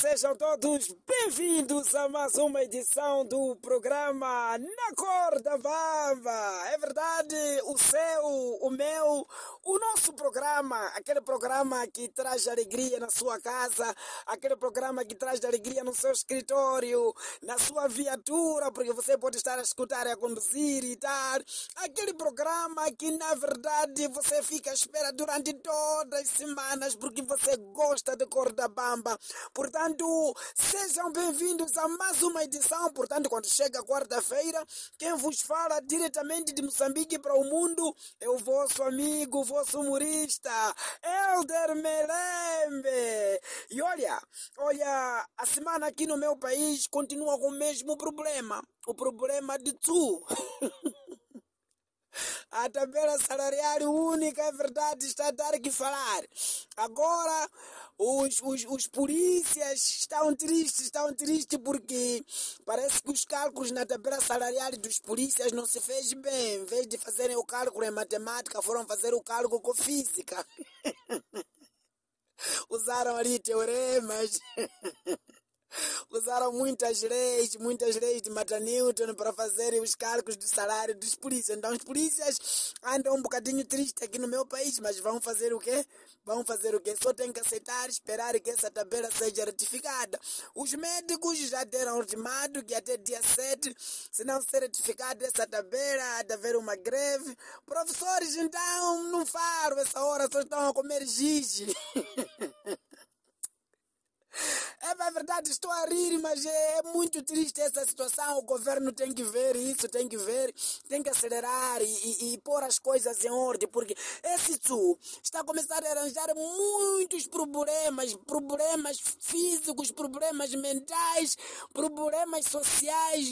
Sejam todos bem-vindos a mais uma edição do programa Na Cor da Bamba. É verdade, o seu, o meu, o nosso programa, aquele programa que traz alegria na sua casa, aquele programa que traz alegria no seu escritório, na sua viatura, porque você pode estar a escutar a conduzir e tal. Aquele programa que, na verdade, você fica à espera durante todas as semanas, porque você gosta de Cor da Bamba. Portanto, sejam bem-vindos a mais uma edição. Portanto, quando chega quarta-feira, quem vos fala diretamente de Moçambique para o mundo é o vosso amigo, o vosso humorista, Elder Melembe. E olha, olha, a semana aqui no meu país continua com o mesmo problema. O problema de tu. A tabela salarial única, é verdade, está a dar que falar. Agora, os, os, os polícias estão tristes, estão tristes porque parece que os cálculos na tabela salarial dos polícias não se fez bem. Em vez de fazerem o cálculo em matemática, foram fazer o cálculo com física. Usaram ali teoremas. Usaram muitas leis, muitas leis de Mata Newton para fazerem os cálculos do salário dos polícias. Então os polícias andam um bocadinho tristes aqui no meu país, mas vão fazer o quê? Vão fazer o quê? Só tem que aceitar, esperar que essa tabela seja ratificada. Os médicos já deram ultimato que até dia 7, se não ser ratificada essa tabela, há de haver uma greve. Professores, então, não faro essa hora, só estão a comer giz. É verdade, estou a rir, mas é muito triste essa situação. O governo tem que ver isso, tem que ver, tem que acelerar e, e, e pôr as coisas em ordem, porque esse tsu está a começar a arranjar muitos problemas, problemas físicos, problemas mentais, problemas sociais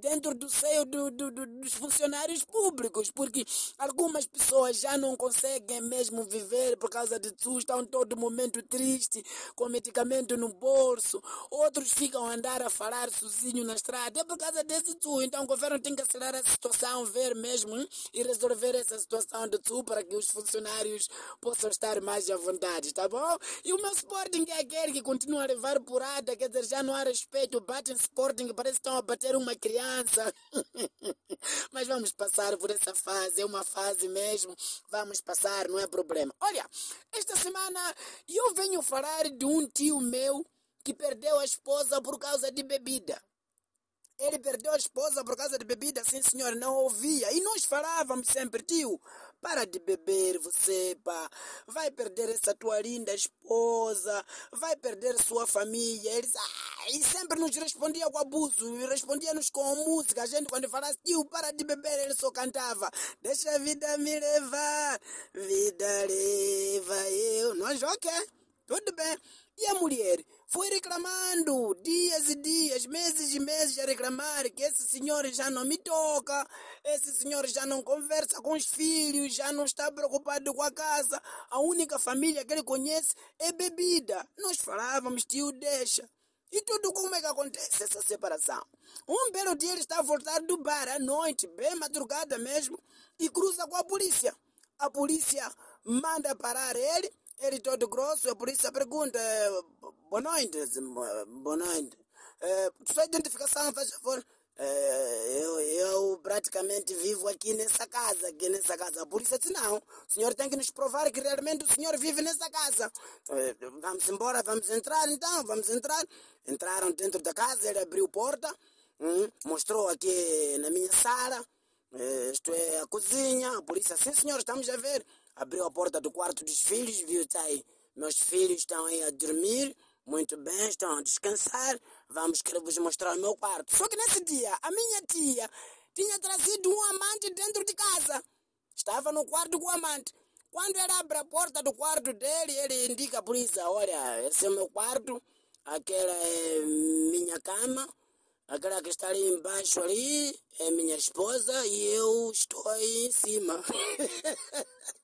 dentro do seio do, do, do, dos funcionários públicos, porque algumas pessoas já não conseguem mesmo viver por causa de tsu, estão todo momento triste, com medicamento no bolso, outros ficam a andar a falar sozinho na estrada. É por causa desse tu. Então o governo tem que acelerar a situação, ver mesmo e resolver essa situação de tu para que os funcionários possam estar mais à vontade, tá bom? E o meu Sporting é aquele que continua a levar porrada, quer dizer, já não há respeito, batem Sporting, parece que estão a bater uma criança. Mas vamos passar por essa fase, é uma fase mesmo, vamos passar, não é problema. Olha, esta semana eu venho falar de um tio meu que perdeu a esposa por causa de bebida. Ele perdeu a esposa por causa de bebida, sim senhor, não ouvia. E nós falávamos sempre, tio, para de beber você, pá. Vai perder essa tua linda esposa, vai perder sua família. Eles, ah, e sempre nos respondia com abuso, respondia-nos com música. A gente, quando falasse, tio, para de beber, ele só cantava. Deixa a vida me levar, vida leva eu. Nós, ok, tudo bem. E a mulher foi reclamando dias e dias, meses e meses a reclamar que esse senhor já não me toca, esse senhor já não conversa com os filhos, já não está preocupado com a casa. A única família que ele conhece é bebida. Nós falávamos, tio, deixa. E tudo como é que acontece essa separação? Um belo dia ele está a voltar do bar à noite, bem madrugada mesmo, e cruza com a polícia. A polícia manda parar ele ele todo grosso, a polícia pergunta, boa noite, boa noite. É, sua identificação, faz favor. É, eu, eu praticamente vivo aqui nessa casa, aqui nessa casa. A polícia disse, não, o senhor tem que nos provar que realmente o senhor vive nessa casa. É, vamos embora, vamos entrar então, vamos entrar. Entraram dentro da casa, ele abriu a porta, hum, mostrou aqui na minha sala, isto é a cozinha. A polícia, sim senhor, estamos a ver abriu a porta do quarto dos filhos, viu, tá aí, meus filhos estão aí a dormir, muito bem, estão a descansar, vamos querer vos mostrar o meu quarto. Só que nesse dia, a minha tia tinha trazido um amante dentro de casa. Estava no quarto com o amante. Quando ele abre a porta do quarto dele, ele indica a polícia, olha, esse é o meu quarto, aquela é minha cama, aquela que está ali embaixo ali é minha esposa e eu estou aí em cima.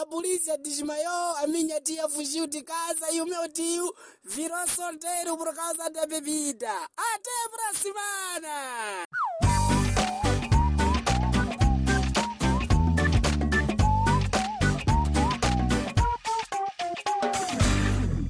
A polícia desmaiou, a minha tia fugiu de casa e o meu tio virou solteiro por causa da bebida. Até a próxima!